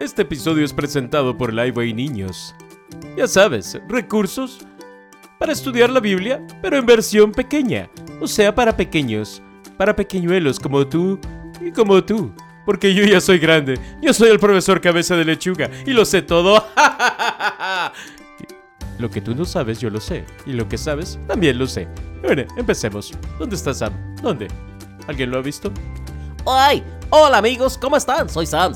Este episodio es presentado por Liveway Niños. Ya sabes, recursos para estudiar la Biblia, pero en versión pequeña, o sea, para pequeños, para pequeñuelos como tú y como tú. Porque yo ya soy grande, yo soy el profesor cabeza de lechuga y lo sé todo. Lo que tú no sabes, yo lo sé. Y lo que sabes, también lo sé. Bueno, empecemos. ¿Dónde está Sam? ¿Dónde? ¿Alguien lo ha visto? ¡Ay! Hola amigos, ¿cómo están? Soy Sam.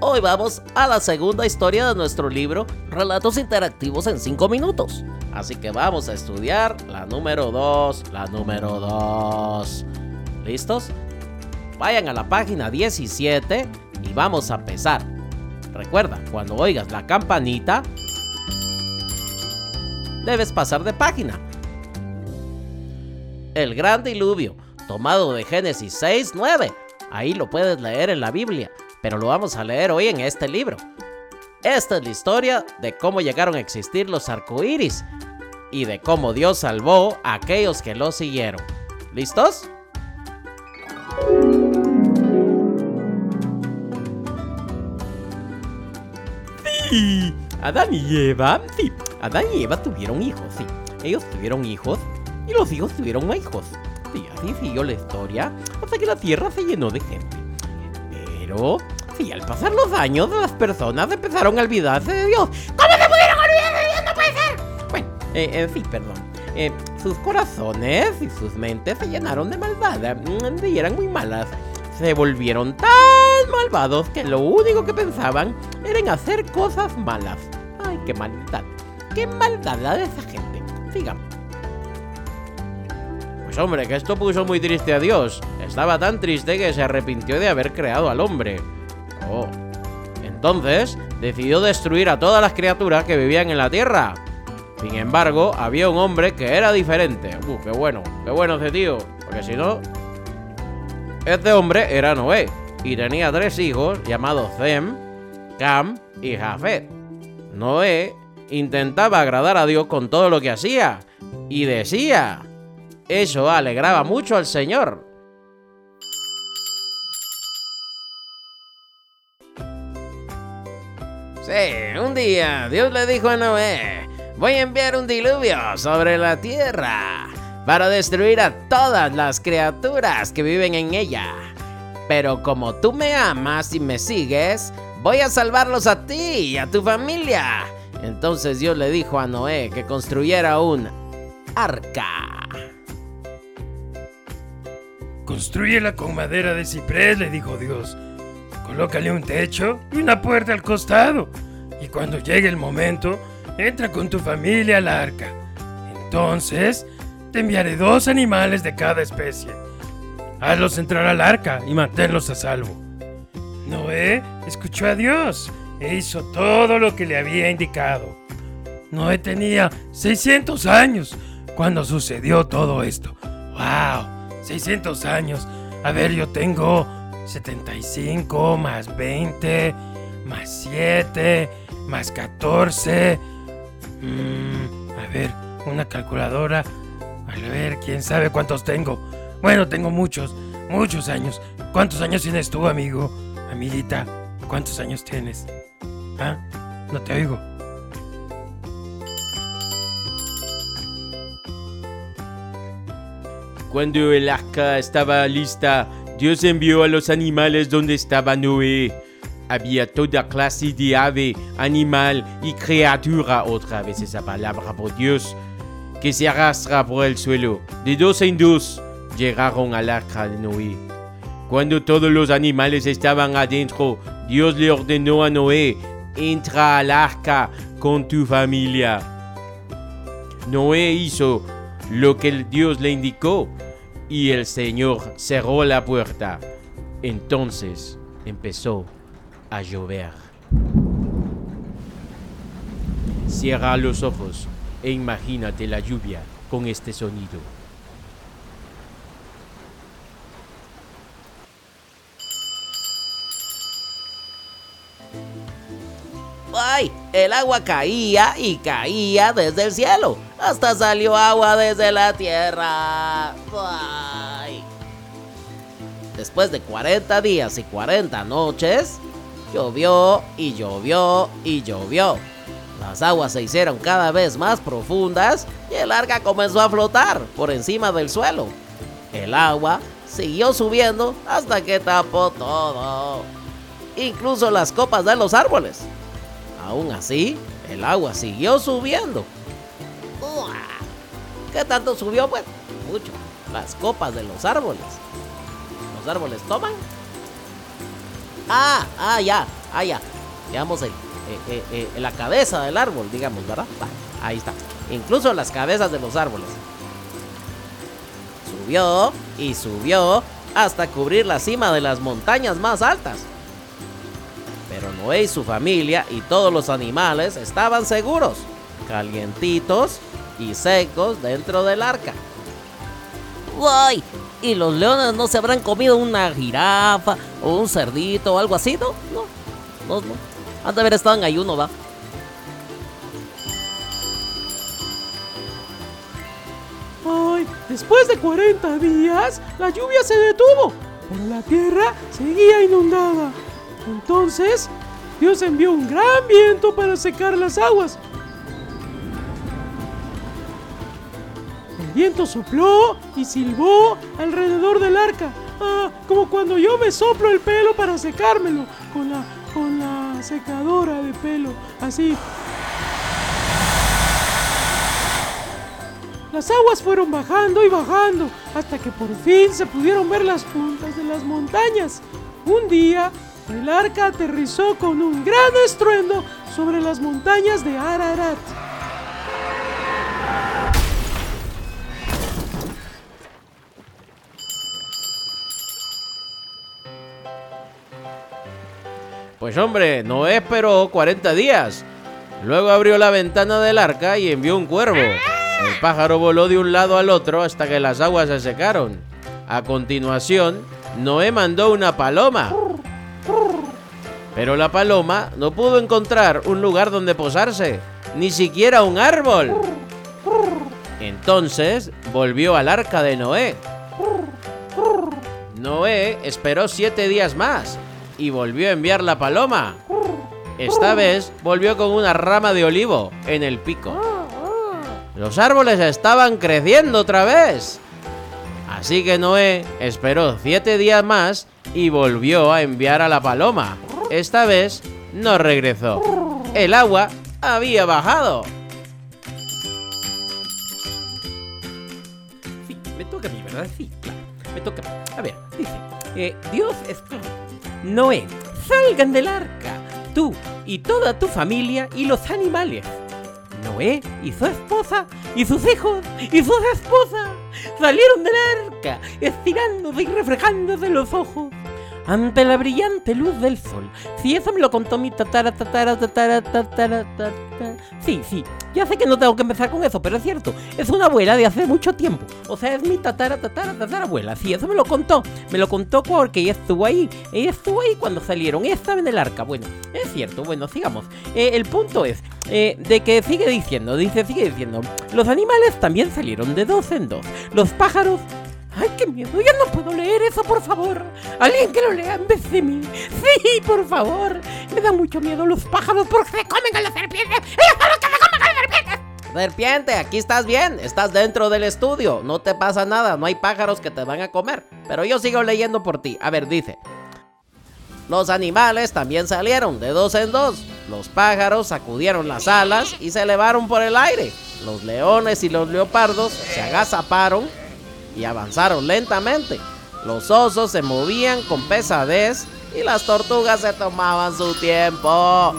Hoy vamos a la segunda historia de nuestro libro Relatos Interactivos en 5 minutos. Así que vamos a estudiar la número 2, la número 2. ¿Listos? Vayan a la página 17 y vamos a empezar. Recuerda, cuando oigas la campanita, debes pasar de página. El gran diluvio, tomado de Génesis 6, 9. Ahí lo puedes leer en la Biblia, pero lo vamos a leer hoy en este libro. Esta es la historia de cómo llegaron a existir los arcoíris y de cómo Dios salvó a aquellos que lo siguieron. ¿Listos? Sí, Adán y Eva, sí, Adán y Eva tuvieron hijos, sí. Ellos tuvieron hijos y los hijos tuvieron hijos. Sí, así siguió la historia hasta que la tierra se llenó de gente. Pero, sí, al pasar los años, las personas empezaron a olvidarse de Dios. ¿Cómo se pudieron olvidar de Dios? ¡No puede ser! Bueno, eh, eh, sí, perdón. Eh, sus corazones y sus mentes se llenaron de maldad mm, y eran muy malas. Se volvieron tan malvados que lo único que pensaban era en hacer cosas malas. Ay, qué maldad. Qué maldad la de esa gente. Sigamos. Pues hombre, que esto puso muy triste a Dios. Estaba tan triste que se arrepintió de haber creado al hombre. Oh. Entonces, decidió destruir a todas las criaturas que vivían en la tierra. Sin embargo, había un hombre que era diferente. Uh, qué bueno, qué bueno ese tío. Porque si no... Este hombre era Noé y tenía tres hijos llamados Zem, Cam y Jafet. Noé intentaba agradar a Dios con todo lo que hacía y decía. Eso alegraba mucho al Señor. Sí, un día Dios le dijo a Noé, voy a enviar un diluvio sobre la tierra para destruir a todas las criaturas que viven en ella. Pero como tú me amas y me sigues, voy a salvarlos a ti y a tu familia. Entonces Dios le dijo a Noé que construyera un arca. Construyela con madera de ciprés, le dijo Dios. Colócale un techo y una puerta al costado. Y cuando llegue el momento, entra con tu familia al arca. Entonces, te enviaré dos animales de cada especie. Hazlos entrar al arca y manténlos a salvo. Noé escuchó a Dios e hizo todo lo que le había indicado. Noé tenía 600 años cuando sucedió todo esto. ¡Wow! 600 años. A ver, yo tengo 75 más 20 más 7 más 14. Mm, a ver, una calculadora. A ver, quién sabe cuántos tengo. Bueno, tengo muchos, muchos años. ¿Cuántos años tienes tú, amigo? Amiguita, ¿cuántos años tienes? ¿Ah? No te oigo. Cuando el arca estaba lista, Dios envió a los animales donde estaba Noé. Había toda clase de ave, animal y criatura, otra vez esa palabra por Dios, que se arrastra por el suelo. De dos en dos llegaron al arca de Noé. Cuando todos los animales estaban adentro, Dios le ordenó a Noé, entra al arca con tu familia. Noé hizo lo que Dios le indicó y el Señor cerró la puerta. Entonces empezó a llover. Cierra los ojos e imagínate la lluvia con este sonido. El agua caía y caía desde el cielo. Hasta salió agua desde la tierra. Después de 40 días y 40 noches, llovió y llovió y llovió. Las aguas se hicieron cada vez más profundas y el arca comenzó a flotar por encima del suelo. El agua siguió subiendo hasta que tapó todo, incluso las copas de los árboles. Aún así, el agua siguió subiendo. ¿Qué tanto subió? Pues mucho. Las copas de los árboles. ¿Los árboles toman? Ah, ah, ya, ah, ya. Veamos el, eh, eh, eh, la cabeza del árbol, digamos, ¿verdad? ahí está. Incluso las cabezas de los árboles. Subió y subió hasta cubrir la cima de las montañas más altas. Noé y su familia y todos los animales estaban seguros, calientitos y secos dentro del arca. ¡Guay! ¿Y los leones no se habrán comido una jirafa o un cerdito o algo así? No, no, no, no. Han de haber estado en ayuno, va. Ay, después de 40 días, la lluvia se detuvo, pero la tierra seguía inundada. Entonces, Dios envió un gran viento para secar las aguas. El viento sopló y silbó alrededor del arca, ah, como cuando yo me soplo el pelo para secármelo con la, con la secadora de pelo, así. Las aguas fueron bajando y bajando hasta que por fin se pudieron ver las puntas de las montañas. Un día, el arca aterrizó con un gran estruendo sobre las montañas de Ararat. Pues hombre, Noé esperó 40 días. Luego abrió la ventana del arca y envió un cuervo. El pájaro voló de un lado al otro hasta que las aguas se secaron. A continuación, Noé mandó una paloma. Pero la paloma no pudo encontrar un lugar donde posarse, ni siquiera un árbol. Entonces volvió al arca de Noé. Noé esperó siete días más y volvió a enviar la paloma. Esta vez volvió con una rama de olivo en el pico. Los árboles estaban creciendo otra vez. Así que Noé esperó siete días más y volvió a enviar a la paloma. Esta vez no regresó. El agua había bajado. Sí, me toca a mí, ¿verdad? Sí, claro. Me toca. A ver, dice. eh, Dios es Noé, salgan del arca, tú y toda tu familia y los animales. Noé y su esposa y sus hijos y sus esposas salieron del arca, estirándose y reflejándose los ojos ante la brillante luz del sol. Si eso me lo contó mi tatara, tatara, tatara, tatara, tatara. Sí, sí, ya sé que no tengo que empezar con eso, pero es cierto, es una abuela de hace mucho tiempo. O sea, es mi tatara, tatara, tatara abuela. Sí, eso me lo contó. Me lo contó porque ella estuvo ahí. Ella estuvo ahí cuando salieron. Ella estaba en el arca. Bueno, es cierto. Bueno, sigamos. Eh, el punto es eh, de que sigue diciendo, dice, sigue diciendo. Los animales también salieron de dos en dos. Los pájaros ¡Ay, qué miedo! Ya no puedo leer eso, por favor. Alguien que lo lea en vez de mí. Sí, por favor. Me da mucho miedo los pájaros porque se comen a las serpientes. ¡Ellos son los que se comen a las serpientes! Serpiente, aquí estás bien. Estás dentro del estudio. No te pasa nada. No hay pájaros que te van a comer. Pero yo sigo leyendo por ti. A ver, dice. Los animales también salieron de dos en dos. Los pájaros sacudieron las alas y se elevaron por el aire. Los leones y los leopardos se agazaparon y avanzaron lentamente. Los osos se movían con pesadez y las tortugas se tomaban su tiempo.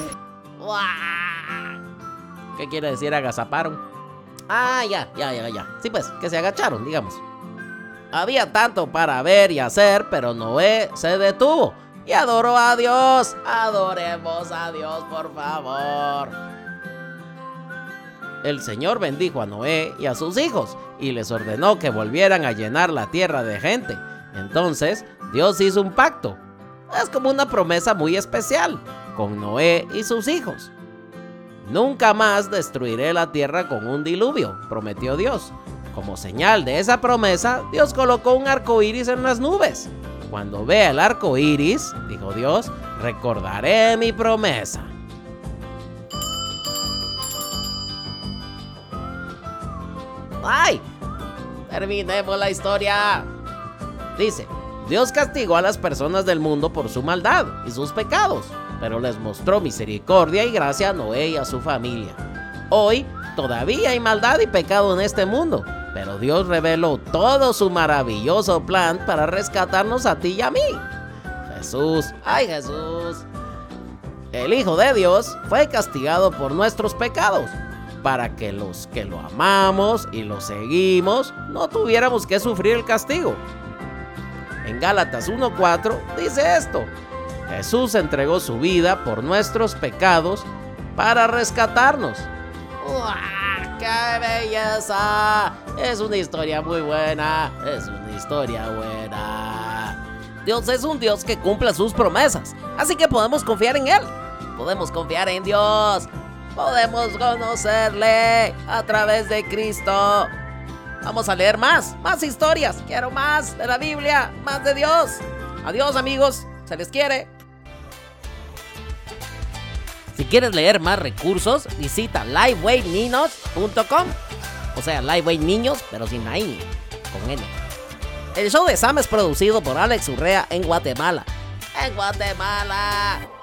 ¿Qué quiere decir agazaparon? Ah, ya, ya, ya, ya. Sí, pues, que se agacharon, digamos. Había tanto para ver y hacer, pero Noé se detuvo y adoró a Dios. Adoremos a Dios, por favor. El Señor bendijo a Noé y a sus hijos y les ordenó que volvieran a llenar la tierra de gente. Entonces, Dios hizo un pacto. Es como una promesa muy especial con Noé y sus hijos. Nunca más destruiré la tierra con un diluvio, prometió Dios. Como señal de esa promesa, Dios colocó un arco iris en las nubes. Cuando vea el arco iris, dijo Dios, recordaré mi promesa. ¡Ay! Terminemos la historia. Dice, Dios castigó a las personas del mundo por su maldad y sus pecados, pero les mostró misericordia y gracia a Noé y a su familia. Hoy todavía hay maldad y pecado en este mundo, pero Dios reveló todo su maravilloso plan para rescatarnos a ti y a mí. Jesús, ay Jesús. El Hijo de Dios fue castigado por nuestros pecados, para que los que lo amamos y lo seguimos no tuviéramos que sufrir el castigo. En Gálatas 1.4 dice esto. Jesús entregó su vida por nuestros pecados para rescatarnos. ¡Uah, ¡Qué belleza! Es una historia muy buena. Es una historia buena. Dios es un Dios que cumple sus promesas. Así que podemos confiar en Él. Podemos confiar en Dios. Podemos conocerle a través de Cristo. Vamos a leer más, más historias. Quiero más de la Biblia, más de Dios. Adiós amigos, se les quiere. Si quieres leer más recursos, visita livewayninos.com. O sea, Liveway Niños, pero sin la con N. El show de Sam es producido por Alex Urrea en Guatemala. En Guatemala.